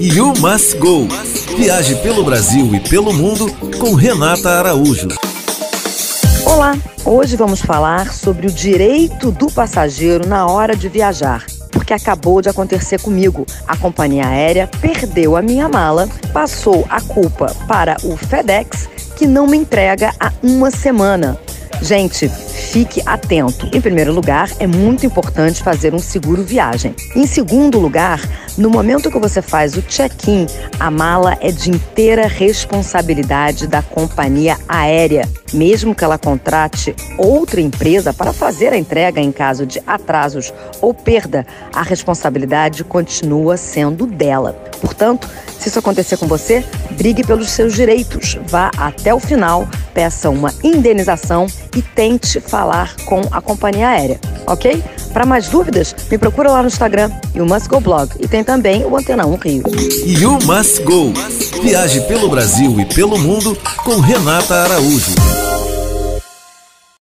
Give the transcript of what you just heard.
You Must Go. Viaje pelo Brasil e pelo mundo com Renata Araújo. Olá, hoje vamos falar sobre o direito do passageiro na hora de viajar. Porque acabou de acontecer comigo. A companhia aérea perdeu a minha mala, passou a culpa para o FedEx, que não me entrega há uma semana. Gente, fique atento. Em primeiro lugar, é muito importante fazer um seguro viagem. Em segundo lugar, no momento que você faz o check-in, a mala é de inteira responsabilidade da companhia aérea, mesmo que ela contrate outra empresa para fazer a entrega em caso de atrasos ou perda, a responsabilidade continua sendo dela. Portanto, se isso acontecer com você, brigue pelos seus direitos. Vá até o final, peça uma indenização e tente falar com a companhia aérea, ok? Para mais dúvidas, me procura lá no Instagram, You Must Go Blog. E tem também o Antena 1 Rio. You Must Go. Viaje pelo Brasil e pelo mundo com Renata Araújo.